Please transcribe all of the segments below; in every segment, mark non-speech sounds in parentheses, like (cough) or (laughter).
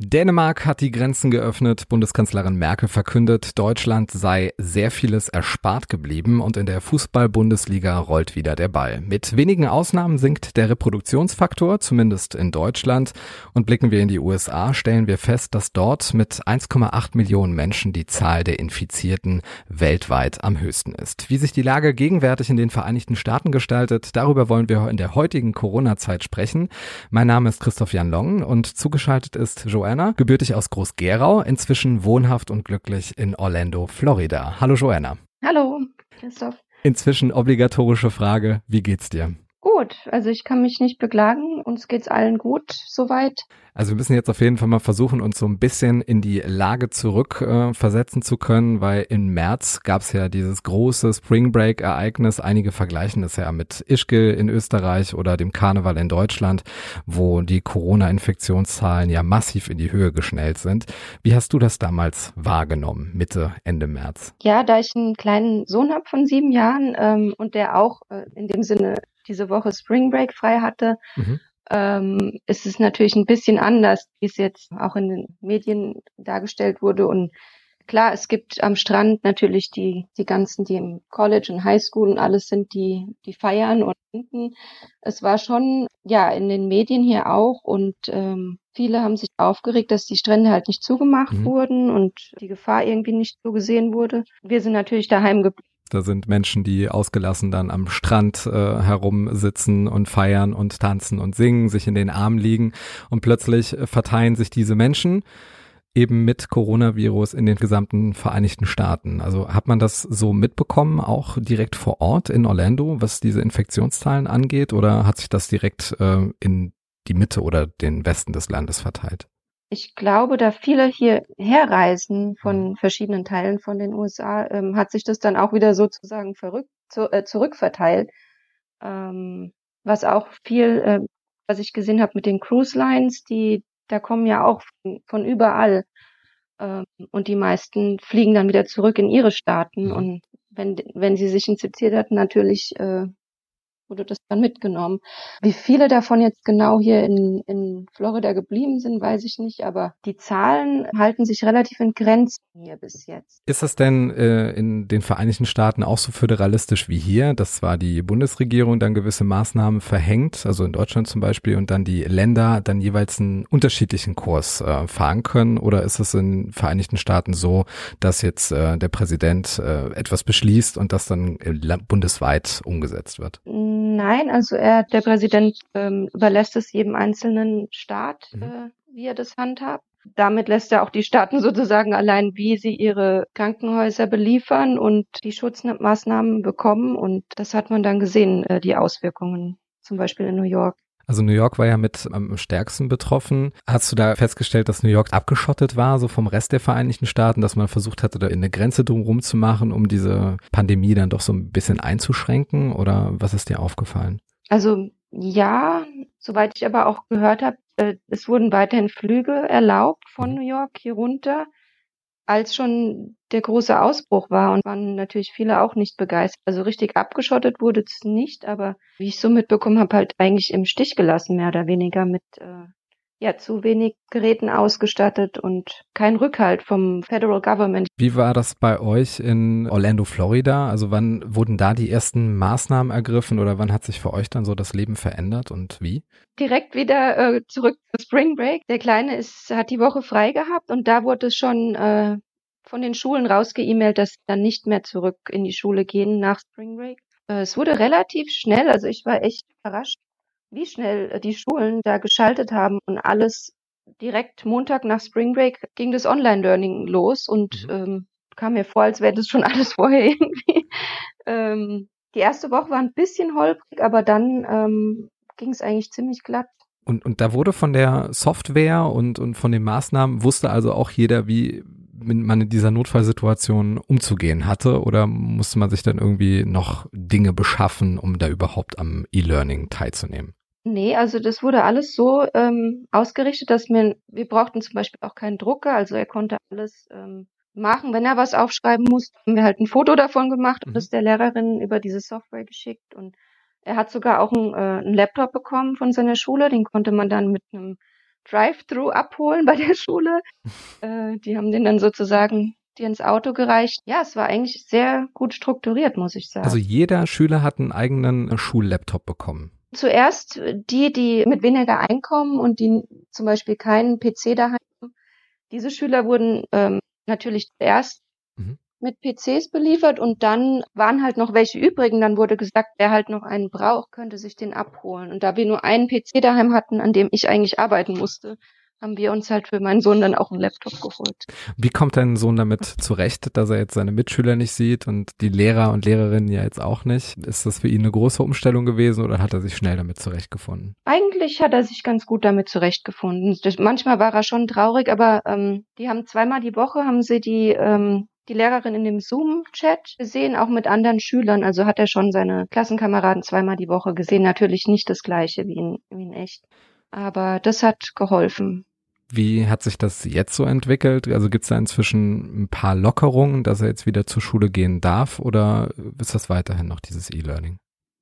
Dänemark hat die Grenzen geöffnet. Bundeskanzlerin Merkel verkündet, Deutschland sei sehr vieles erspart geblieben und in der Fußball-Bundesliga rollt wieder der Ball. Mit wenigen Ausnahmen sinkt der Reproduktionsfaktor, zumindest in Deutschland. Und blicken wir in die USA, stellen wir fest, dass dort mit 1,8 Millionen Menschen die Zahl der Infizierten weltweit am höchsten ist. Wie sich die Lage gegenwärtig in den Vereinigten Staaten gestaltet, darüber wollen wir in der heutigen Corona-Zeit sprechen. Mein Name ist Christoph Jan Long und zugeschaltet ist Joanne Joanna, gebürtig aus Groß-Gerau, inzwischen wohnhaft und glücklich in Orlando, Florida. Hallo Joanna. Hallo, Christoph. Inzwischen obligatorische Frage, wie geht's dir? Gut, also ich kann mich nicht beklagen. Uns geht's allen gut soweit. Also wir müssen jetzt auf jeden Fall mal versuchen, uns so ein bisschen in die Lage zurück äh, zu können, weil im März gab es ja dieses große Spring Break Ereignis. Einige vergleichen das ja mit Ischgl in Österreich oder dem Karneval in Deutschland, wo die Corona-Infektionszahlen ja massiv in die Höhe geschnellt sind. Wie hast du das damals wahrgenommen, Mitte, Ende März? Ja, da ich einen kleinen Sohn habe von sieben Jahren ähm, und der auch äh, in dem Sinne diese Woche Spring Break frei hatte, mhm ähm, ist es natürlich ein bisschen anders, wie es jetzt auch in den Medien dargestellt wurde. Und klar, es gibt am Strand natürlich die, die ganzen, die im College und Highschool und alles sind, die, die feiern und hinten. Es war schon, ja, in den Medien hier auch und ähm, viele haben sich aufgeregt, dass die Strände halt nicht zugemacht mhm. wurden und die Gefahr irgendwie nicht so gesehen wurde. Wir sind natürlich daheim geblieben da sind Menschen, die ausgelassen dann am Strand äh, herumsitzen und feiern und tanzen und singen, sich in den Armen liegen und plötzlich verteilen sich diese Menschen eben mit Coronavirus in den gesamten Vereinigten Staaten. Also hat man das so mitbekommen, auch direkt vor Ort in Orlando, was diese Infektionszahlen angeht, oder hat sich das direkt äh, in die Mitte oder den Westen des Landes verteilt? Ich glaube, da viele hier herreisen von mhm. verschiedenen Teilen von den USA, ähm, hat sich das dann auch wieder sozusagen verrückt, zu, äh, zurückverteilt. Ähm, was auch viel, äh, was ich gesehen habe mit den Cruise Lines, die, da kommen ja auch von, von überall. Ähm, und die meisten fliegen dann wieder zurück in ihre Staaten. Und wenn, wenn sie sich infiziert hatten, natürlich äh, wurde das dann mitgenommen. Wie viele davon jetzt genau hier in, in Florida geblieben sind, weiß ich nicht, aber die Zahlen halten sich relativ in Grenzen hier bis jetzt. Ist das denn äh, in den Vereinigten Staaten auch so föderalistisch wie hier, dass zwar die Bundesregierung dann gewisse Maßnahmen verhängt, also in Deutschland zum Beispiel, und dann die Länder dann jeweils einen unterschiedlichen Kurs äh, fahren können? Oder ist es in den Vereinigten Staaten so, dass jetzt äh, der Präsident äh, etwas beschließt und das dann bundesweit umgesetzt wird? Mm Nein, also er, der Präsident ähm, überlässt es jedem einzelnen Staat, mhm. äh, wie er das handhabt. Damit lässt er auch die Staaten (laughs) sozusagen allein, wie sie ihre Krankenhäuser beliefern und die Schutzmaßnahmen bekommen. Und das hat man dann gesehen, äh, die Auswirkungen, zum Beispiel in New York. Also New York war ja mit am stärksten betroffen. Hast du da festgestellt, dass New York abgeschottet war, so vom Rest der Vereinigten Staaten, dass man versucht hatte, da eine Grenze drumherum zu machen, um diese Pandemie dann doch so ein bisschen einzuschränken? Oder was ist dir aufgefallen? Also ja, soweit ich aber auch gehört habe, äh, es wurden weiterhin Flüge erlaubt von mhm. New York hier runter als schon der große Ausbruch war und waren natürlich viele auch nicht begeistert. Also richtig abgeschottet wurde es nicht, aber wie ich so mitbekommen habe, halt eigentlich im Stich gelassen, mehr oder weniger mit äh, ja zu wenig Geräten ausgestattet und kein Rückhalt vom Federal Government. Wie war das bei euch in Orlando, Florida? Also wann wurden da die ersten Maßnahmen ergriffen oder wann hat sich für euch dann so das Leben verändert und wie? Direkt wieder äh, zurück zu Spring Break. Der Kleine ist, hat die Woche frei gehabt und da wurde es schon äh, von den Schulen rausgeemailt, dass sie dann nicht mehr zurück in die Schule gehen nach Spring Break. Äh, es wurde relativ schnell, also ich war echt überrascht, wie schnell äh, die Schulen da geschaltet haben und alles direkt Montag nach Spring Break ging das Online-Learning los und mhm. ähm, kam mir vor, als wäre das schon (laughs) alles vorher irgendwie. ähm, die erste Woche war ein bisschen holprig, aber dann ähm, ging es eigentlich ziemlich glatt. Und, und da wurde von der Software und, und von den Maßnahmen, wusste also auch jeder, wie man in dieser Notfallsituation umzugehen hatte oder musste man sich dann irgendwie noch Dinge beschaffen, um da überhaupt am E-Learning teilzunehmen? Nee, also das wurde alles so ähm, ausgerichtet, dass wir, wir brauchten zum Beispiel auch keinen Drucker, also er konnte alles ähm, machen. Wenn er was aufschreiben muss, haben wir halt ein Foto davon gemacht und Mhm. das der Lehrerin über diese Software geschickt. Und er hat sogar auch einen, äh, einen Laptop bekommen von seiner Schule. Den konnte man dann mit einem Drive-Thru abholen bei der Schule. (laughs) Äh, die haben den dann sozusagen dir ins Auto gereicht. Ja, es war eigentlich sehr gut strukturiert, muss ich sagen. Also jeder Schüler hat einen eigenen Schullaptop bekommen. Zuerst die, die mit weniger Einkommen und die zum Beispiel keinen PC daheim haben. Diese Schüler wurden ähm, natürlich zuerst Mhm. Mit PCs beliefert und dann waren halt noch welche übrig und dann wurde gesagt, wer halt noch einen braucht, könnte sich den abholen. Und da wir nur einen PC daheim hatten, an dem ich eigentlich arbeiten musste, haben wir uns halt für meinen Sohn dann auch einen Laptop geholt. Wie kommt dein Sohn damit zurecht, dass er jetzt seine Mitschüler nicht sieht und die Lehrer und Lehrerinnen ja jetzt auch nicht? Ist das für ihn eine große Umstellung gewesen oder hat er sich schnell damit zurechtgefunden? Eigentlich hat er sich ganz gut damit zurechtgefunden. Das, manchmal war er schon traurig, aber ähm, die haben zweimal die Woche haben sie die ähm, die Lehrerin in dem Zoom-Chat gesehen, auch mit anderen Schülern. Also hat er schon seine Klassenkameraden zweimal die Woche gesehen. Natürlich nicht das gleiche wie in, wie in echt. Aber das hat geholfen. Wie hat sich das jetzt so entwickelt? Also gibt es da inzwischen ein paar Lockerungen, dass er jetzt wieder zur Schule gehen darf oder ist das weiterhin noch dieses E-Learning?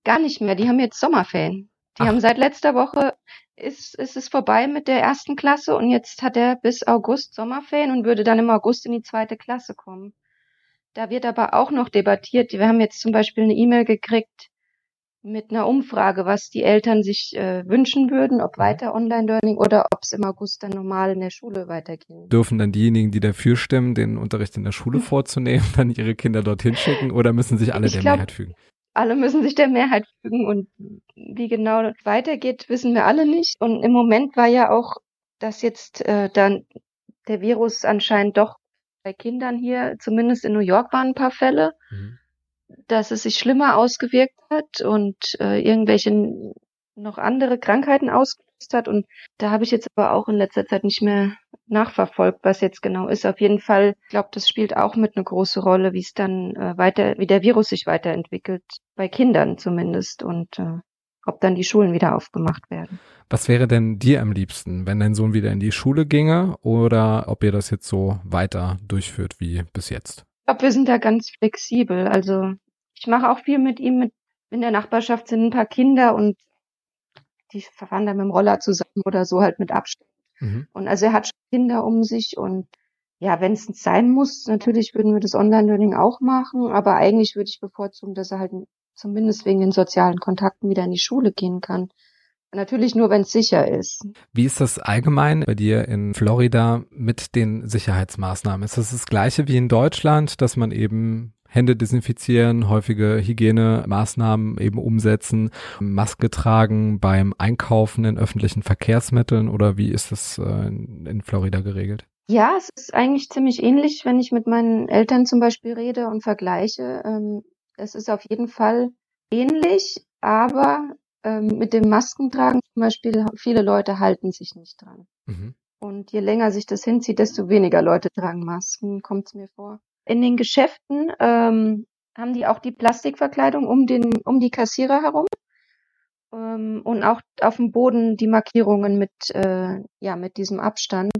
Gar nicht mehr. Die haben jetzt Sommerferien. Die Ach. haben seit letzter Woche ist, ist es vorbei mit der ersten Klasse und jetzt hat er bis August Sommerferien und würde dann im August in die zweite Klasse kommen. Da wird aber auch noch debattiert. Wir haben jetzt zum Beispiel eine E-Mail gekriegt mit einer Umfrage, was die Eltern sich äh, wünschen würden, ob weiter Online-Learning oder ob es im August dann normal in der Schule weitergehen. Dürfen dann diejenigen, die dafür stimmen, den Unterricht in der Schule (laughs) vorzunehmen, dann ihre Kinder dorthin schicken oder müssen sich alle Ich der glaub- Mehrheit fügen? Alle müssen sich der Mehrheit fügen und wie genau das weitergeht, wissen wir alle nicht. Und im Moment war ja auch, dass jetzt äh, dann der Virus anscheinend doch bei Kindern hier, zumindest in New York waren ein paar Fälle, Mhm. dass es sich schlimmer ausgewirkt hat und äh, irgendwelche noch andere Krankheiten ausgelöst hat. Und da habe ich jetzt aber auch in letzter Zeit nicht mehr nachverfolgt, was jetzt genau ist. Auf jeden Fall, ich glaube, das spielt auch mit eine große Rolle, wie es dann äh, weiter, wie der Virus sich weiterentwickelt, bei Kindern zumindest und äh, ob dann die Schulen wieder aufgemacht werden. Was wäre denn dir am liebsten, wenn dein Sohn wieder in die Schule ginge oder ob ihr das jetzt so weiter durchführt wie bis jetzt? Ich glaube, wir sind da ganz flexibel. Also ich mache auch viel mit ihm. Mit, in der Nachbarschaft sind ein paar Kinder und die fahren dann mit dem Roller zusammen oder so halt mit Abstand. Mhm. Und also er hat schon Kinder um sich und ja, wenn es sein muss, natürlich würden wir das Online-Learning auch machen, aber eigentlich würde ich bevorzugen, dass er halt zumindest wegen den sozialen Kontakten wieder in die Schule gehen kann. Natürlich nur, wenn es sicher ist. Wie ist das allgemein bei dir in Florida mit den Sicherheitsmaßnahmen? Ist das das gleiche wie in Deutschland, dass man eben Hände desinfizieren, häufige Hygienemaßnahmen eben umsetzen, Maske tragen beim Einkaufen in öffentlichen Verkehrsmitteln oder wie ist das äh, in Florida geregelt? Ja, es ist eigentlich ziemlich ähnlich, wenn ich mit meinen Eltern zum Beispiel rede und vergleiche. Ähm, es ist auf jeden Fall ähnlich, aber ähm, mit dem Maskentragen zum Beispiel, viele Leute halten sich nicht dran. Mhm. Und je länger sich das hinzieht, desto weniger Leute tragen Masken, kommt es mir vor. In den Geschäften ähm, haben die auch die Plastikverkleidung um den um die Kassierer herum ähm, und auch auf dem Boden die Markierungen mit äh, ja mit diesem Abstand.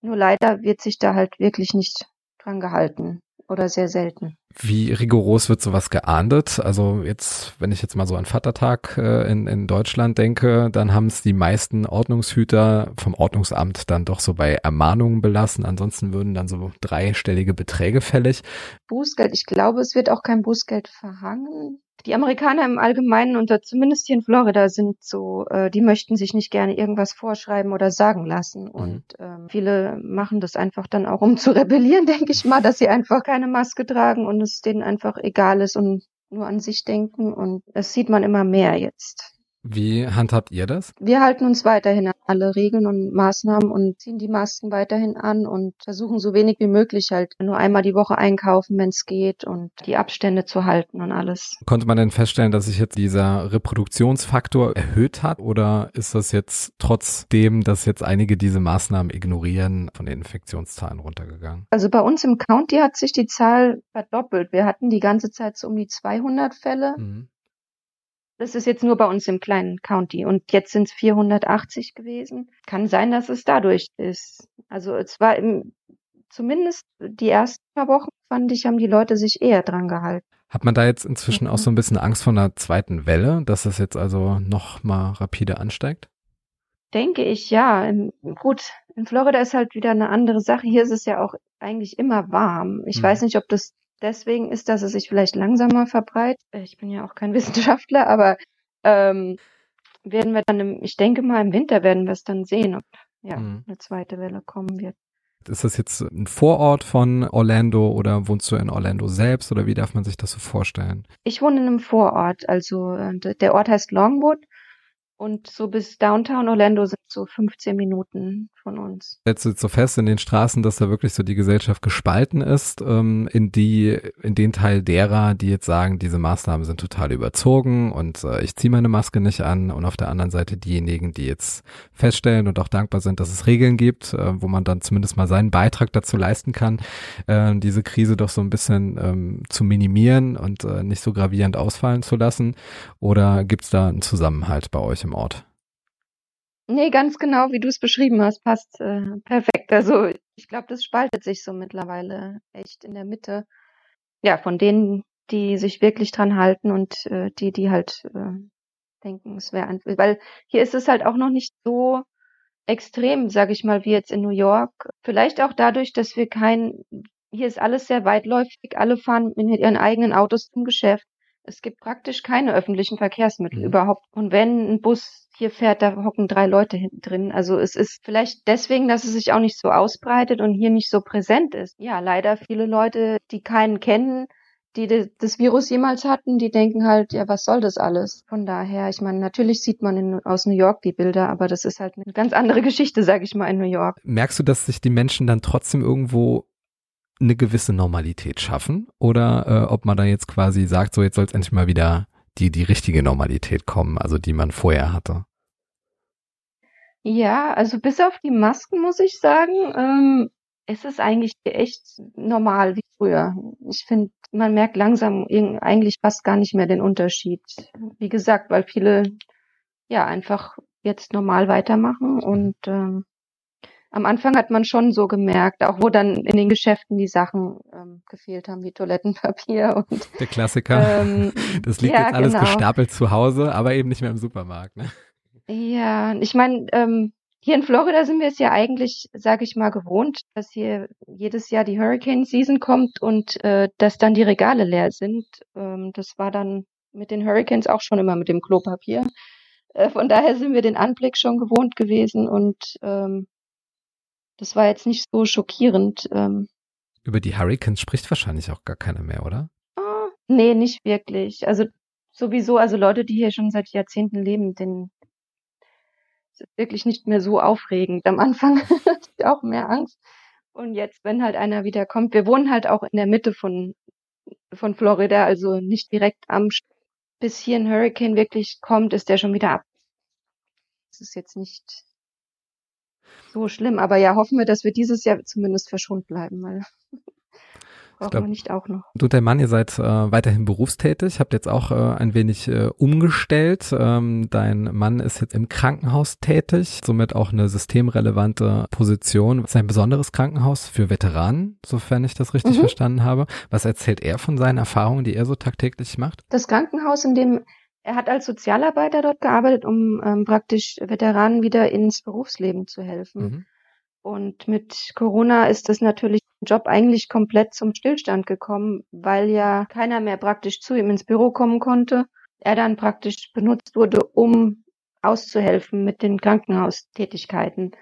Nur leider wird sich da halt wirklich nicht dran gehalten oder sehr selten. Wie rigoros wird sowas geahndet? Also jetzt, wenn ich jetzt mal so an Vatertag äh, in, in Deutschland denke, dann haben es die meisten Ordnungshüter vom Ordnungsamt dann doch so bei Ermahnungen belassen. Ansonsten würden dann so dreistellige Beträge fällig. Bußgeld, ich glaube, es wird auch kein Bußgeld verhangen. Die Amerikaner im Allgemeinen und zumindest hier in Florida sind so, äh, die möchten sich nicht gerne irgendwas vorschreiben oder sagen lassen. Und ähm, viele machen das einfach dann auch, um zu rebellieren, (laughs) denke ich mal, dass sie einfach keine Maske tragen und es denen einfach egal ist und nur an sich denken. Und das sieht man immer mehr jetzt. Wie handhabt ihr das? Wir halten uns weiterhin an alle Regeln und Maßnahmen und ziehen die Masken weiterhin an und versuchen so wenig wie möglich halt nur einmal die Woche einkaufen, wenn es geht und die Abstände zu halten und alles. Konnte man denn feststellen, dass sich jetzt dieser Reproduktionsfaktor erhöht hat oder ist das jetzt trotzdem, dass jetzt einige diese Maßnahmen ignorieren, von den Infektionszahlen runtergegangen? Also bei uns im County hat sich die Zahl verdoppelt. Wir hatten die ganze Zeit so um die 200 Fälle. Mhm. Das ist jetzt nur bei uns im kleinen County und jetzt sind es 480 gewesen. Kann sein, dass es dadurch ist. Also es war im zumindest die ersten paar Wochen fand ich, haben die Leute sich eher dran gehalten. Hat man da jetzt inzwischen auch so ein bisschen Angst vor einer zweiten Welle, dass es jetzt also noch mal rapide ansteigt? Denke ich, ja. Gut, in Florida ist halt wieder eine andere Sache. Hier ist es ja auch eigentlich immer warm. Ich hm. weiß nicht, ob das deswegen ist, dass es sich vielleicht langsamer verbreitet. Ich bin ja auch kein (laughs) Wissenschaftler, aber ähm, werden wir dann, im, ich denke mal, im Winter werden wir es dann sehen, ob ja, hm. eine zweite Welle kommen wird. Ist das jetzt ein Vorort von Orlando oder wohnst du in Orlando selbst oder wie darf man sich das so vorstellen? Ich wohne in einem Vorort, also äh, der Ort heißt Longwood und so bis Downtown Orlando sind so 15 Minuten von uns. Jetzt sitzt so fest in den Straßen, dass da wirklich so die Gesellschaft gespalten ist, ähm, in die, in den Teil derer, die jetzt sagen, diese Maßnahmen sind total überzogen und äh, ich ziehe meine Maske nicht an und auf der anderen Seite diejenigen, die jetzt feststellen und auch dankbar sind, dass es Regeln gibt, äh, wo man dann zumindest mal seinen Beitrag dazu leisten kann, äh, diese Krise doch so ein bisschen ähm, zu minimieren und äh, nicht so gravierend ausfallen zu lassen. Oder gibt's da einen Zusammenhalt bei euch im dem Ort. Nee, ganz genau, wie du es beschrieben hast, passt äh, perfekt. Also ich glaube, das spaltet sich so mittlerweile echt in der Mitte. Ja, von denen, die sich wirklich dran halten und äh, die, die halt äh, denken, es wäre einfach. Weil hier ist es halt auch noch nicht so extrem, sage ich mal, wie jetzt in New York. Vielleicht auch dadurch, dass wir kein, hier ist alles sehr weitläufig, alle fahren mit ihren eigenen Autos zum Geschäft. Es gibt praktisch keine öffentlichen Verkehrsmittel mhm. überhaupt. Und wenn ein Bus hier fährt, da hocken drei Leute hinten drin. Also es ist vielleicht deswegen, dass es sich auch nicht so ausbreitet und hier nicht so präsent ist. Ja, leider viele Leute, die keinen kennen, die das Virus jemals hatten, die denken halt, ja, was soll das alles? Von daher, ich meine, natürlich sieht man in, aus New York die Bilder, aber das ist halt eine ganz andere (laughs) Geschichte, sag ich mal, in New York. Merkst du, dass sich die Menschen dann trotzdem irgendwo eine gewisse Normalität schaffen oder äh, ob man da jetzt quasi sagt, so jetzt soll es endlich mal wieder die, die richtige Normalität kommen, also die man vorher hatte. Ja, also bis auf die Masken muss ich sagen, ähm, ist es eigentlich echt normal wie früher. Ich finde, man merkt langsam eigentlich fast gar nicht mehr den Unterschied. Wie gesagt, weil viele ja einfach jetzt normal weitermachen und ähm, am Anfang hat man schon so gemerkt, auch wo dann in den Geschäften die Sachen ähm, gefehlt haben, wie Toilettenpapier (laughs) und der Klassiker. Ähm, (laughs) das liegt ja, jetzt alles genau. gestapelt zu Hause, aber eben nicht mehr im Supermarkt. Ne? Ja, ich meine, ähm, hier in Florida sind wir es ja eigentlich, sage ich mal, gewohnt, dass hier jedes Jahr die Hurricane Season kommt und äh, dass dann die Regale leer sind. Ähm, das war dann mit den Hurricanes auch schon immer mit dem Klopapier. Äh, von daher sind wir den Anblick schon gewohnt gewesen und ähm, das war jetzt nicht so schockierend. Ähm. Über die Hurricanes spricht wahrscheinlich auch gar keiner mehr, oder? Oh, nee, nicht wirklich. Also sowieso, also Leute, die hier schon seit Jahrzehnten leben, den ist wirklich nicht mehr so aufregend. Am Anfang (laughs) hatte ich auch mehr Angst. Und jetzt, wenn halt einer wieder kommt, wir wohnen halt auch in der Mitte von, von Florida, also nicht direkt am, bis hier ein Hurricane wirklich kommt, ist der schon wieder ab. Das ist jetzt nicht so schlimm. Aber ja, hoffen wir, dass wir dieses Jahr zumindest verschont bleiben, weil brauchen glaub, wir nicht auch noch. Du und dein Mann, ihr seid äh, weiterhin berufstätig, habt jetzt auch äh, ein wenig äh, umgestellt. Ähm, dein Mann ist jetzt im Krankenhaus tätig, somit auch eine systemrelevante Position. Das ist ein besonderes Krankenhaus für Veteranen, sofern ich das richtig mhm. verstanden habe. Was erzählt er von seinen Erfahrungen, die er so tagtäglich macht? Das Krankenhaus, in dem er hat als Sozialarbeiter dort gearbeitet, um ähm, praktisch Veteranen wieder ins Berufsleben zu helfen. Mhm. Und mit Corona ist das natürlich Job eigentlich komplett zum Stillstand gekommen, weil ja keiner mehr praktisch zu ihm ins Büro kommen konnte. Er dann praktisch benutzt wurde, um auszuhelfen mit den Krankenhaustätigkeiten.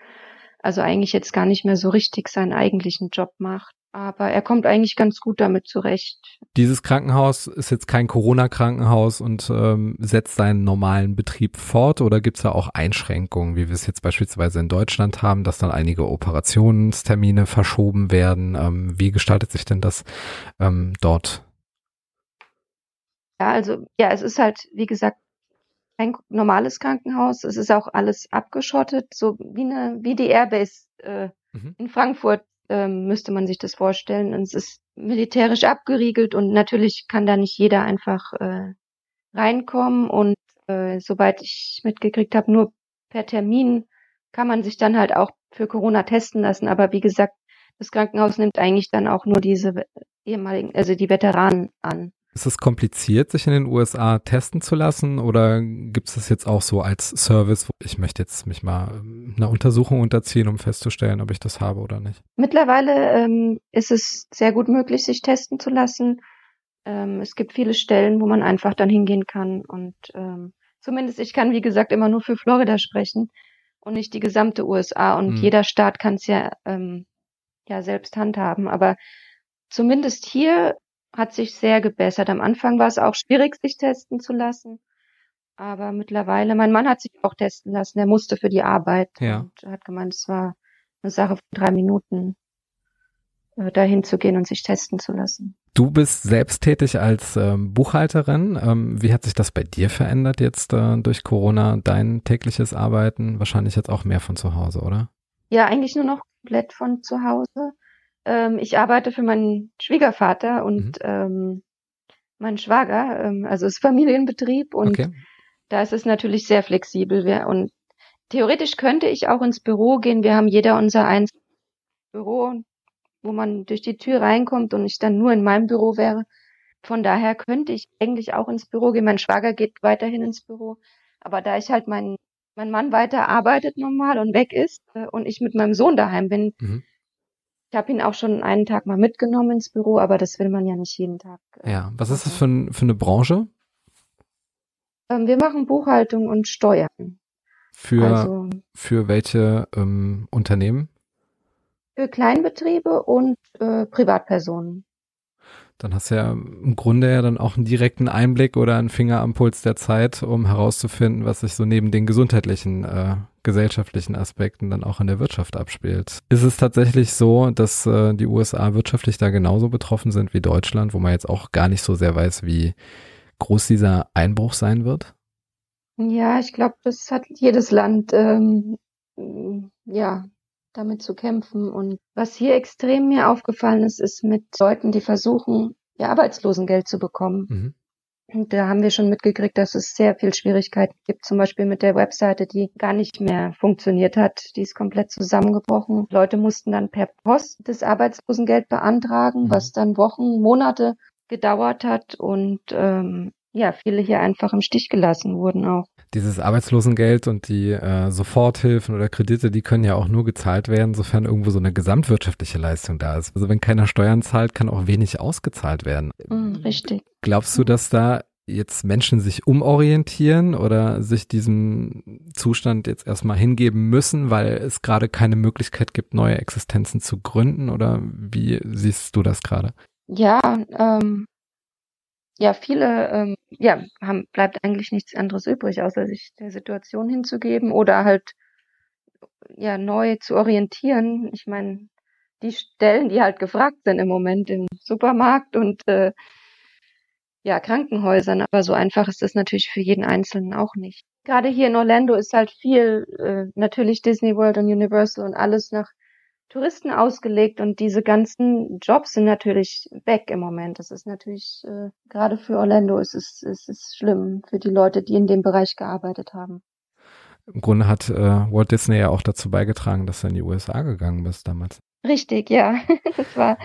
Also eigentlich jetzt gar nicht mehr so richtig seinen eigentlichen Job macht. Aber er kommt eigentlich ganz gut damit zurecht. Dieses Krankenhaus ist jetzt kein Corona-Krankenhaus und ähm, setzt seinen normalen Betrieb fort oder gibt es da auch Einschränkungen, wie wir es jetzt beispielsweise in Deutschland haben, dass dann einige Operationstermine verschoben werden? Ähm, wie gestaltet sich denn das ähm, dort? Ja, also ja, es ist halt, wie gesagt, kein normales Krankenhaus. Es ist auch alles abgeschottet, so wie eine wie die Airbase äh, mhm. in Frankfurt ähm, müsste man sich das vorstellen. Und es ist militärisch abgeriegelt und natürlich kann da nicht jeder einfach äh, reinkommen. Und äh, soweit ich mitgekriegt habe, nur per Termin kann man sich dann halt auch für Corona testen lassen. Aber wie gesagt, das Krankenhaus nimmt eigentlich dann auch nur diese ehemaligen, also die Veteranen an. Ist es kompliziert, sich in den USA testen zu lassen oder gibt es das jetzt auch so als Service? Ich möchte jetzt mich mal ähm, einer Untersuchung unterziehen, um festzustellen, ob ich das habe oder nicht. Mittlerweile ähm, ist es sehr gut möglich, sich testen zu lassen. Ähm, es gibt viele Stellen, wo man einfach dann hingehen kann und ähm, zumindest ich kann, wie gesagt, immer nur für Florida sprechen und nicht die gesamte USA und hm. jeder Staat kann es ja, ähm, ja selbst handhaben. Aber zumindest hier hat sich sehr gebessert. Am Anfang war es auch schwierig, sich testen zu lassen. Aber mittlerweile, mein Mann hat sich auch testen lassen. Er musste für die Arbeit ja. und hat gemeint, es war eine Sache von drei Minuten, äh, dahin zu gehen und sich testen zu lassen. Du bist selbst tätig als ähm, Buchhalterin. Ähm, wie hat sich das bei dir verändert jetzt äh, durch Corona, dein tägliches Arbeiten? Wahrscheinlich jetzt auch mehr von zu Hause, oder? Ja, eigentlich nur noch komplett von zu Hause. Ähm, ich arbeite für meinen Schwiegervater und mhm. ähm, meinen Schwager, ähm, also es ist Familienbetrieb und okay. da ist es natürlich sehr flexibel. Wir, und theoretisch könnte ich auch ins Büro gehen. Wir haben jeder unser eins Büro, wo man durch die Tür reinkommt und ich dann nur in meinem Büro wäre. Von daher könnte ich eigentlich auch ins Büro gehen. Mein Schwager geht weiterhin ins Büro. Aber da ich halt mein, mein Mann weiter arbeitet normal und weg ist äh, und ich mit meinem Sohn daheim bin, mhm. Ich habe ihn auch schon einen Tag mal mitgenommen ins Büro, aber das will man ja nicht jeden Tag. Äh, ja, was ist das für, ein, für eine Branche? Ähm, wir machen Buchhaltung und Steuern. Für, also, für welche ähm, Unternehmen? Für Kleinbetriebe und äh, Privatpersonen. Dann hast du ja im Grunde ja dann auch einen direkten Einblick oder einen Finger am Puls der Zeit, um herauszufinden, was sich so neben den gesundheitlichen, äh, gesellschaftlichen Aspekten dann auch in der Wirtschaft abspielt. Ist es tatsächlich so, dass äh, die USA wirtschaftlich da genauso betroffen sind wie Deutschland, wo man jetzt auch gar nicht so sehr weiß, wie groß dieser Einbruch sein wird? Ja, ich glaube, das hat jedes Land ähm, ja damit zu kämpfen. Und was hier extrem mir aufgefallen ist, ist mit Leuten, die versuchen, ihr Arbeitslosengeld zu bekommen. Mhm. Da haben wir schon mitgekriegt, dass es sehr viel Schwierigkeiten gibt, zum Beispiel mit der Webseite, die gar nicht mehr funktioniert hat. Die ist komplett zusammengebrochen. Leute mussten dann per Post das Arbeitslosengeld beantragen, mhm. was dann Wochen, Monate gedauert hat. Und ähm, ja, viele hier einfach im Stich gelassen wurden auch. Dieses Arbeitslosengeld und die äh, Soforthilfen oder Kredite, die können ja auch nur gezahlt werden, sofern irgendwo so eine gesamtwirtschaftliche Leistung da ist. Also wenn keiner Steuern zahlt, kann auch wenig ausgezahlt werden. Mm, richtig. Glaubst du, dass da jetzt Menschen sich umorientieren oder sich diesem Zustand jetzt erstmal hingeben müssen, weil es gerade keine Möglichkeit gibt, neue Existenzen zu gründen? Oder wie siehst du das gerade? Ja, ähm, ja, viele, ähm, ja, haben, bleibt eigentlich nichts anderes übrig, außer sich der Situation hinzugeben oder halt, ja, neu zu orientieren. Ich meine, die Stellen, die halt gefragt sind im Moment im Supermarkt und äh, ja, Krankenhäusern, aber so einfach ist das natürlich für jeden Einzelnen auch nicht. Gerade hier in Orlando ist halt viel, äh, natürlich Disney World und Universal und alles nach Touristen ausgelegt und diese ganzen Jobs sind natürlich weg im Moment. Das ist natürlich, äh, gerade für Orlando ist es, ist es schlimm für die Leute, die in dem Bereich gearbeitet haben. Im Grunde hat äh, Walt Disney ja auch dazu beigetragen, dass du in die USA gegangen bist damals. Richtig, ja. (laughs) das war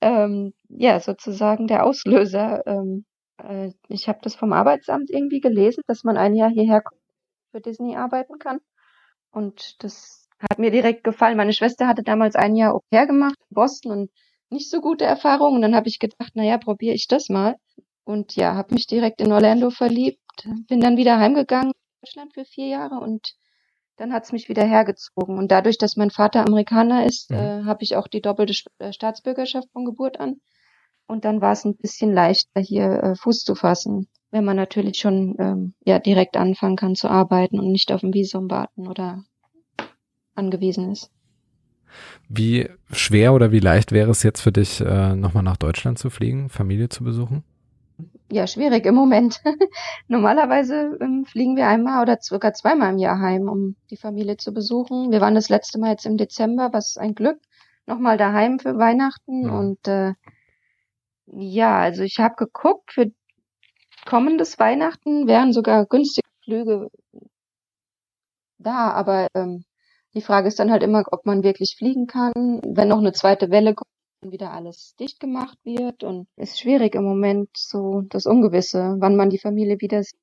ähm, ja sozusagen der Auslöser. Ähm, äh, ich habe das vom Arbeitsamt irgendwie gelesen, dass man ein Jahr hierher für Disney arbeiten kann. Und das hat mir direkt gefallen. Meine Schwester hatte damals ein Jahr Au pair gemacht in Boston und nicht so gute Erfahrungen. Und dann habe ich gedacht, na ja, probiere ich das mal. Und ja, habe mich direkt in Orlando verliebt, bin dann wieder heimgegangen in Deutschland für vier Jahre und dann hat's mich wieder hergezogen. Und dadurch, dass mein Vater Amerikaner ist, mhm. äh, habe ich auch die doppelte äh, Staatsbürgerschaft von Geburt an. Und dann war es ein bisschen leichter, hier äh, Fuß zu fassen, wenn man natürlich schon ähm, ja direkt anfangen kann zu arbeiten und nicht auf ein Visum warten oder angewiesen ist. Wie schwer oder wie leicht wäre es jetzt für dich, äh, nochmal nach Deutschland zu fliegen, Familie zu besuchen? Ja, schwierig im Moment. (laughs) Normalerweise ähm, fliegen wir einmal oder sogar zweimal im Jahr heim, um die Familie zu besuchen. Wir waren das letzte Mal jetzt im Dezember, was ein Glück. Nochmal daheim für Weihnachten ja. und äh, ja, also ich habe geguckt, für kommendes Weihnachten wären sogar günstige Flüge da, aber ähm, die Frage ist dann halt immer, ob man wirklich fliegen kann. Wenn noch eine zweite Welle kommt, dann wieder alles dicht gemacht wird. Und es ist schwierig im Moment so das Ungewisse, wann man die Familie wieder sieht.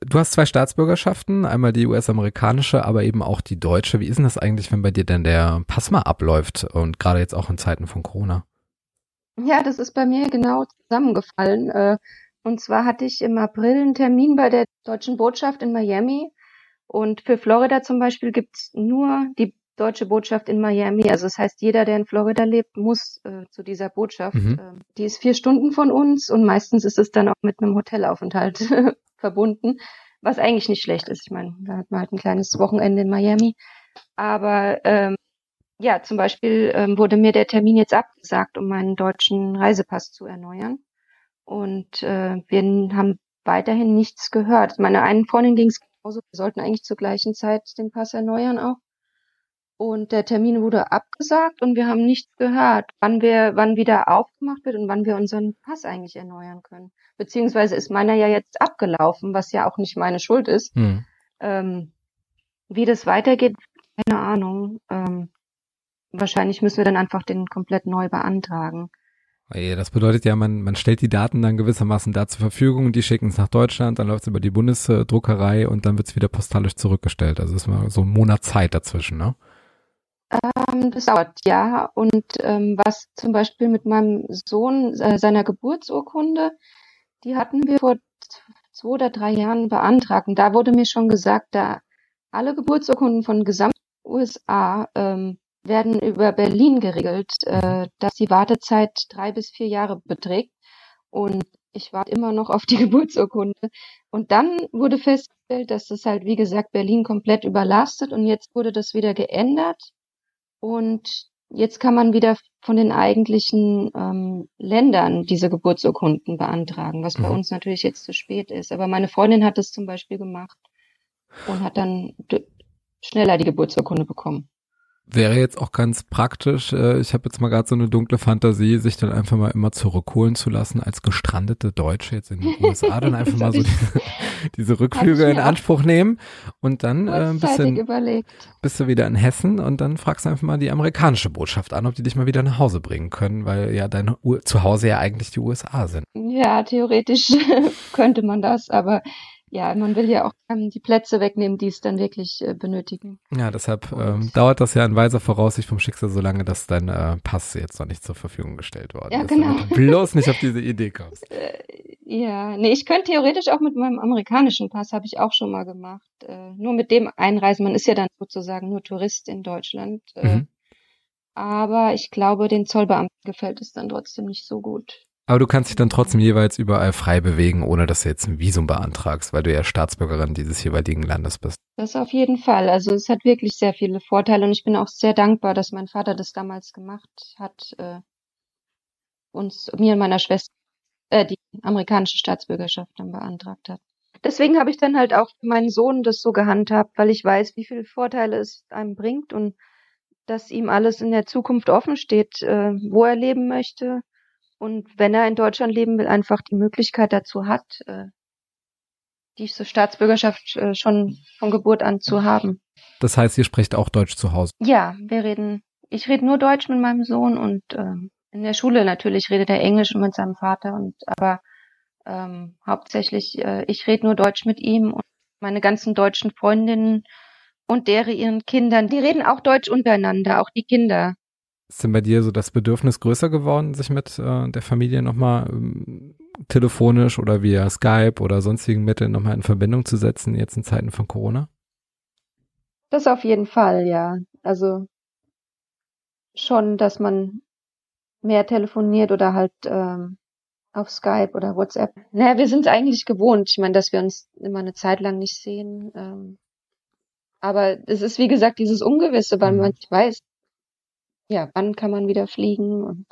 Du hast zwei Staatsbürgerschaften, einmal die US-amerikanische, aber eben auch die deutsche. Wie ist denn das eigentlich, wenn bei dir denn der Pass mal abläuft und gerade jetzt auch in Zeiten von Corona? Ja, das ist bei mir genau zusammengefallen. Äh, und zwar hatte ich im April einen Termin bei der deutschen Botschaft in Miami. Und für Florida zum Beispiel gibt's nur die deutsche Botschaft in Miami. Also das heißt, jeder, der in Florida lebt, muss äh, zu dieser Botschaft. Mhm. Ähm, die ist vier Stunden von uns und meistens ist es dann auch mit einem Hotelaufenthalt (laughs) verbunden, was eigentlich nicht schlecht ist. Ich meine, da hat man halt ein kleines Wochenende in Miami. Aber ähm, ja, zum Beispiel ähm, wurde mir der Termin jetzt abgesagt, um meinen deutschen Reisepass zu erneuern. Und äh, wir haben weiterhin nichts gehört. Meine einen Freundin ging genauso. Wir sollten eigentlich zur gleichen Zeit den Pass erneuern auch. Und der Termin wurde abgesagt und wir haben nichts gehört, wann wir, wann wieder aufgemacht wird und wann wir unseren Pass eigentlich erneuern können. Beziehungsweise ist meiner ja jetzt abgelaufen, was ja auch nicht meine Schuld ist. Hm. Ähm, wie das weitergeht, keine Ahnung. Ähm, wahrscheinlich müssen wir dann einfach den komplett neu beantragen. Das bedeutet ja, man, man stellt die Daten dann gewissermaßen da zur Verfügung, die schicken es nach Deutschland, dann läuft es über die Bundesdruckerei und dann wird es wieder postalisch zurückgestellt. Also ist mal so ein Monat Zeit dazwischen, ne? Ähm, das dauert, ja. Und ähm, was zum Beispiel mit meinem Sohn, äh, seiner Geburtsurkunde, die hatten wir vor zwei oder drei Jahren beantragt. Und da wurde mir schon gesagt, da alle Geburtsurkunden von gesamt USA ähm, werden über Berlin geregelt, äh, dass die Wartezeit drei bis vier Jahre beträgt. Und ich warte immer noch auf die (laughs) Geburtsurkunde. Und dann wurde festgestellt, dass das halt, wie gesagt, Berlin komplett überlastet. Und jetzt wurde das wieder geändert. Und jetzt kann man wieder von den eigentlichen ähm, Ländern diese Geburtsurkunden beantragen, was mhm. bei uns natürlich jetzt zu spät ist. Aber meine Freundin hat es zum Beispiel gemacht und hat dann schneller die Geburtsurkunde bekommen. Wäre jetzt auch ganz praktisch, äh, ich habe jetzt mal gerade so eine dunkle Fantasie, sich dann einfach mal immer zurückholen zu lassen als gestrandete Deutsche jetzt in den (laughs) USA, dann einfach mal so diese, (laughs) diese Rückflüge in Anspruch nehmen und dann äh, bist, du, bist du wieder in Hessen und dann fragst du einfach mal die amerikanische Botschaft an, ob die dich mal wieder nach Hause bringen können, weil ja dein Zuhause ja eigentlich die USA sind. Ja, theoretisch (laughs) könnte man das, aber ja, man will ja auch ähm, die Plätze wegnehmen, die es dann wirklich äh, benötigen. Ja, deshalb ähm, dauert das ja in weiser Voraussicht vom Schicksal so lange, dass dein äh, Pass jetzt noch nicht zur Verfügung gestellt worden ja, ist. Genau. Damit du bloß nicht auf diese Idee kommst. (laughs) Äh, ja, nee, ich könnte theoretisch auch mit meinem amerikanischen Pass, habe ich auch schon mal gemacht. Äh, nur mit dem einreisen, man ist ja dann sozusagen nur Tourist in Deutschland. Äh, mhm. Aber ich glaube, den Zollbeamten gefällt es dann trotzdem nicht so gut. Aber du kannst dich dann trotzdem jeweils überall frei bewegen, ohne dass du jetzt ein Visum beantragst, weil du ja Staatsbürgerin dieses jeweiligen Landes bist. Das auf jeden Fall. Also es hat wirklich sehr viele Vorteile und ich bin auch sehr dankbar, dass mein Vater das damals gemacht hat, äh, uns, mir und meiner Schwester, äh, die amerikanische Staatsbürgerschaft dann beantragt hat. Deswegen habe ich dann halt auch für meinen Sohn das so gehandhabt, weil ich weiß, wie viele Vorteile es einem bringt und dass ihm alles in der Zukunft offen steht, äh, wo er leben möchte, und wenn er in Deutschland leben will, einfach die Möglichkeit dazu hat, äh, diese Staatsbürgerschaft äh, schon von Geburt an zu haben. Das heißt, ihr sprecht auch Deutsch zu Hause? Ja, wir reden, ich rede nur Deutsch mit meinem Sohn und ähm, in der Schule natürlich redet er Englisch mit seinem Vater und aber ähm, hauptsächlich äh, ich rede nur Deutsch mit ihm und meine ganzen deutschen Freundinnen und deren ihren Kindern, die reden auch Deutsch untereinander, auch die Kinder. Ist denn bei dir so das Bedürfnis größer geworden, sich mit äh, der Familie nochmal ähm, telefonisch oder via Skype oder sonstigen Mitteln nochmal in Verbindung zu setzen, jetzt in Zeiten von Corona? Das auf jeden Fall, ja. Also schon, dass man mehr telefoniert oder halt ähm, auf Skype oder WhatsApp. Naja, wir sind eigentlich gewohnt. Ich meine, dass wir uns immer eine Zeit lang nicht sehen. Ähm, aber es ist, wie gesagt, dieses Ungewisse, weil mhm. man nicht weiß, ja, wann kann man wieder fliegen und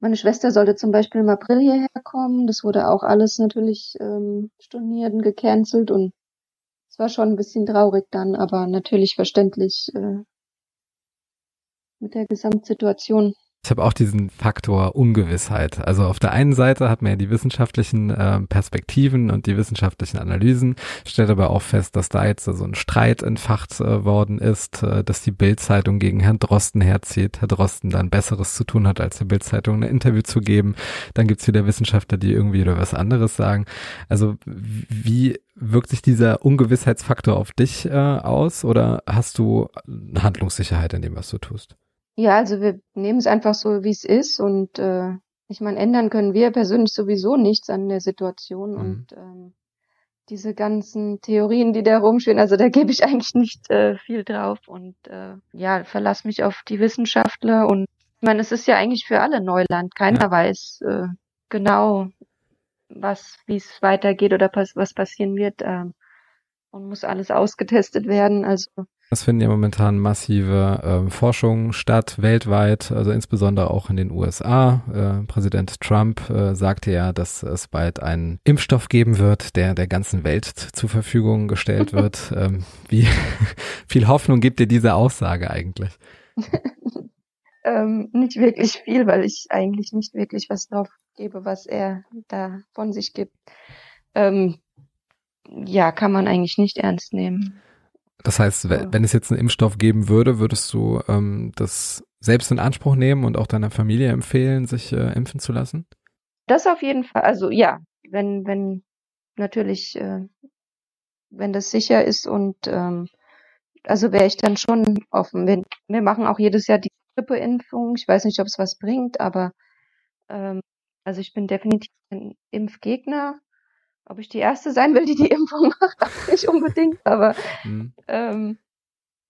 meine Schwester sollte zum Beispiel im April hierher kommen. Das wurde auch alles natürlich ähm, storniert und gecancelt und es war schon ein bisschen traurig dann, aber natürlich verständlich äh, mit der Gesamtsituation. Ich habe auch diesen Faktor Ungewissheit. Also auf der einen Seite hat man ja die wissenschaftlichen äh, Perspektiven und die wissenschaftlichen Analysen, stellt aber auch fest, dass da jetzt so ein Streit entfacht äh, worden ist, äh, dass die Bildzeitung gegen Herrn Drosten herzieht, Herr Drosten dann Besseres zu tun hat, als der Bildzeitung ein Interview zu geben. Dann gibt's wieder Wissenschaftler, die irgendwie oder was anderes sagen. Also wie wirkt sich dieser Ungewissheitsfaktor auf dich äh, aus oder hast du Handlungssicherheit in dem, was du tust? Ja, also wir nehmen es einfach so, wie es ist und äh, ich meine, ändern können wir persönlich sowieso nichts an der Situation mhm. und ähm, diese ganzen Theorien, die da rumschwirren, also da gebe ich (laughs) eigentlich nicht äh, viel drauf und äh, ja, verlass mich auf die Wissenschaftler und ich meine, es ist ja eigentlich für alle Neuland. Keiner ja. weiß äh, genau, was, wie es weitergeht oder was passieren wird. Ähm, und muss alles ausgetestet werden. Also es finden ja momentan massive äh, Forschungen statt, weltweit, also insbesondere auch in den USA. Äh, Präsident Trump äh, sagte ja, dass es bald einen Impfstoff geben wird, der der ganzen Welt zur Verfügung gestellt (laughs) wird. ähm, wie (laughs) viel Hoffnung gibt dir diese Aussage eigentlich? (laughs) ähm, nicht wirklich viel, weil ich eigentlich nicht wirklich was drauf gebe, was er da von sich gibt. Ähm, ja, kann man eigentlich nicht ernst nehmen. Das heißt, wenn es jetzt einen Impfstoff geben würde, würdest du ähm, das selbst in Anspruch nehmen und auch deiner Familie empfehlen, sich äh, impfen zu lassen? Das auf jeden Fall. Also ja, wenn, wenn natürlich, äh, wenn das sicher ist und ähm, also wäre ich dann schon offen. Wir, wir machen auch jedes Jahr die Grippeimpfung. Ich weiß nicht, ob es was bringt, aber ähm, also ich bin definitiv ein Impfgegner. Ob ich die Erste sein will, die die Impfung (laughs) macht, auch nicht unbedingt. Aber mhm. ähm,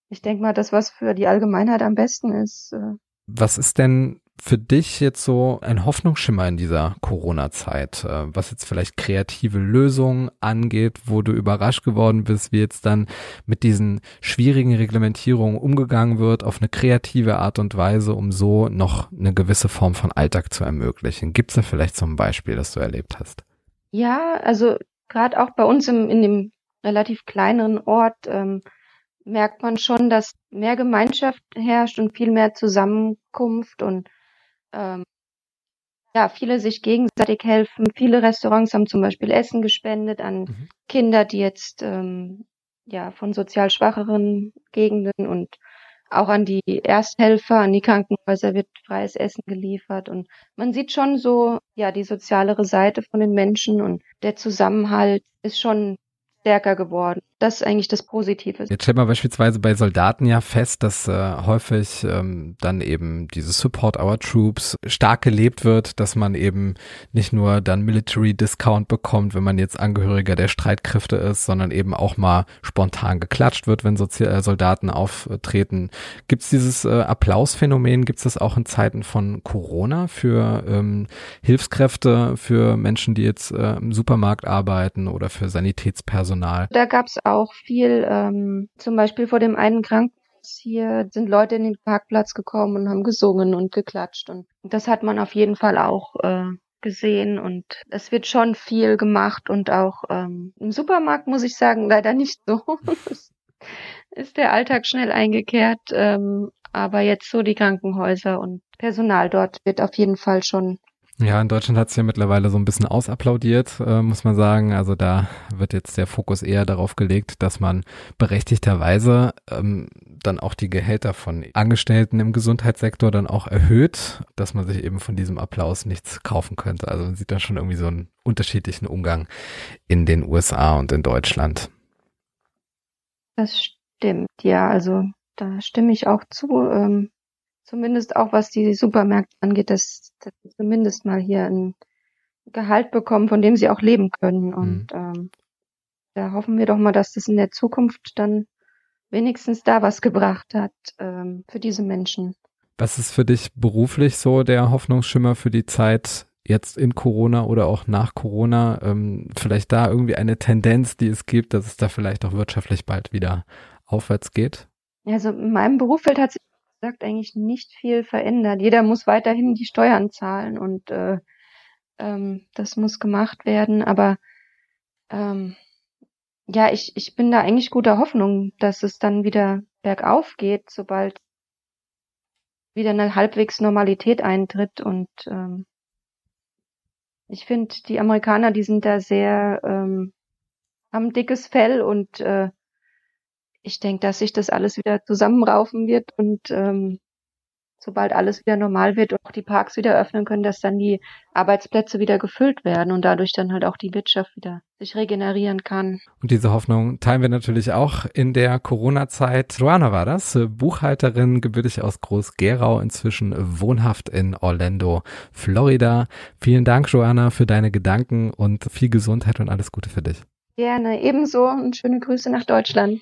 ich denke mal, das, was für die Allgemeinheit am besten ist. Äh, was ist denn für dich jetzt so ein Hoffnungsschimmer in dieser Corona-Zeit, äh, was jetzt vielleicht kreative Lösungen angeht, wo du überrascht geworden bist, wie jetzt dann mit diesen schwierigen Reglementierungen umgegangen wird, auf eine kreative Art und Weise, um so noch eine gewisse Form von Alltag zu ermöglichen? Gibt es da vielleicht so ein Beispiel, das du erlebt hast? Ja, also gerade auch bei uns im, in dem relativ kleineren Ort ähm, merkt man schon, dass mehr Gemeinschaft herrscht und viel mehr Zusammenkunft und ähm, ja, viele sich gegenseitig helfen. Viele Restaurants haben zum Beispiel Essen gespendet an mhm. Kinder, die jetzt ähm, ja von sozial schwacheren Gegenden und auch an die Ersthelfer, an die Krankenhäuser wird freies Essen geliefert und man sieht schon so, ja, die sozialere Seite von den Menschen und der Zusammenhalt ist schon stärker geworden. Das ist eigentlich das Positive. Jetzt stellt man beispielsweise bei Soldaten ja fest, dass äh, häufig ähm, dann eben dieses Support Our Troops stark gelebt wird, dass man eben nicht nur dann Military Discount bekommt, wenn man jetzt Angehöriger der Streitkräfte ist, sondern eben auch mal spontan geklatscht wird, wenn Sozi äh, Soldaten auftreten. Gibt es dieses äh, Applausphänomen, gibt es das auch in Zeiten von Corona für ähm, Hilfskräfte, für Menschen, die jetzt äh, im Supermarkt arbeiten oder für Sanitätspersonal? Da gab es auch viel, ähm, zum Beispiel vor dem einen Krankenhaus hier sind Leute in den Parkplatz gekommen und haben gesungen und geklatscht. Und das hat man auf jeden Fall auch äh, gesehen. Und es wird schon viel gemacht und auch ähm, im Supermarkt muss ich sagen (laughs) leider nicht so. (laughs) Ist der Alltag schnell eingekehrt ähm, aber jetzt so die Krankenhäuser und Personal dort wird auf jeden Fall schon ja, in Deutschland hat es ja mittlerweile so ein bisschen ausapplaudiert, äh, muss man sagen. Also da wird jetzt der Fokus eher darauf gelegt, dass man berechtigterweise ähm, dann auch die Gehälter von Angestellten im Gesundheitssektor dann auch erhöht, dass man sich eben von diesem Applaus nichts kaufen könnte. Also man sieht da schon irgendwie so einen unterschiedlichen Umgang in den USA und in Deutschland. Das stimmt, ja, also da stimme ich auch zu. Ähm, zumindest auch was die Supermärkte angeht, dass, dass sie zumindest mal hier ein Gehalt bekommen, von dem sie auch leben können. Und mhm. ähm, da hoffen wir doch mal, dass das in der Zukunft dann wenigstens da was gebracht hat ähm, für diese Menschen. Was ist für dich beruflich so der Hoffnungsschimmer für die Zeit jetzt in Corona oder auch nach Corona? Ähm, vielleicht da irgendwie eine Tendenz, die es gibt, dass es da vielleicht auch wirtschaftlich bald wieder aufwärts geht? Also in meinem Berufsfeld hat sich gesagt, eigentlich nicht viel verändert. Jeder muss weiterhin die Steuern zahlen und äh, ähm, das muss gemacht werden. Aber ähm, ja, ich, ich bin da eigentlich guter Hoffnung, dass es dann wieder bergauf geht, sobald wieder eine halbwegs Normalität eintritt und ähm, ich finde, die Amerikaner, die sind da sehr, ähm, haben dickes Fell und äh, ich denke, dass sich das alles wieder zusammenraufen wird und ähm, sobald alles wieder normal wird und auch die Parks wieder öffnen können, dass dann die Arbeitsplätze wieder gefüllt werden und dadurch dann halt auch die Wirtschaft wieder sich regenerieren kann. Und diese Hoffnung teilen wir natürlich auch in der Corona-Zeit. Joanna war das, Buchhalterin, gebürtig aus Groß-Gerau, inzwischen wohnhaft in Orlando, Florida. Vielen Dank, Joanna, für deine Gedanken und viel Gesundheit und alles Gute für dich. Gerne, ebenso und schöne Grüße nach Deutschland.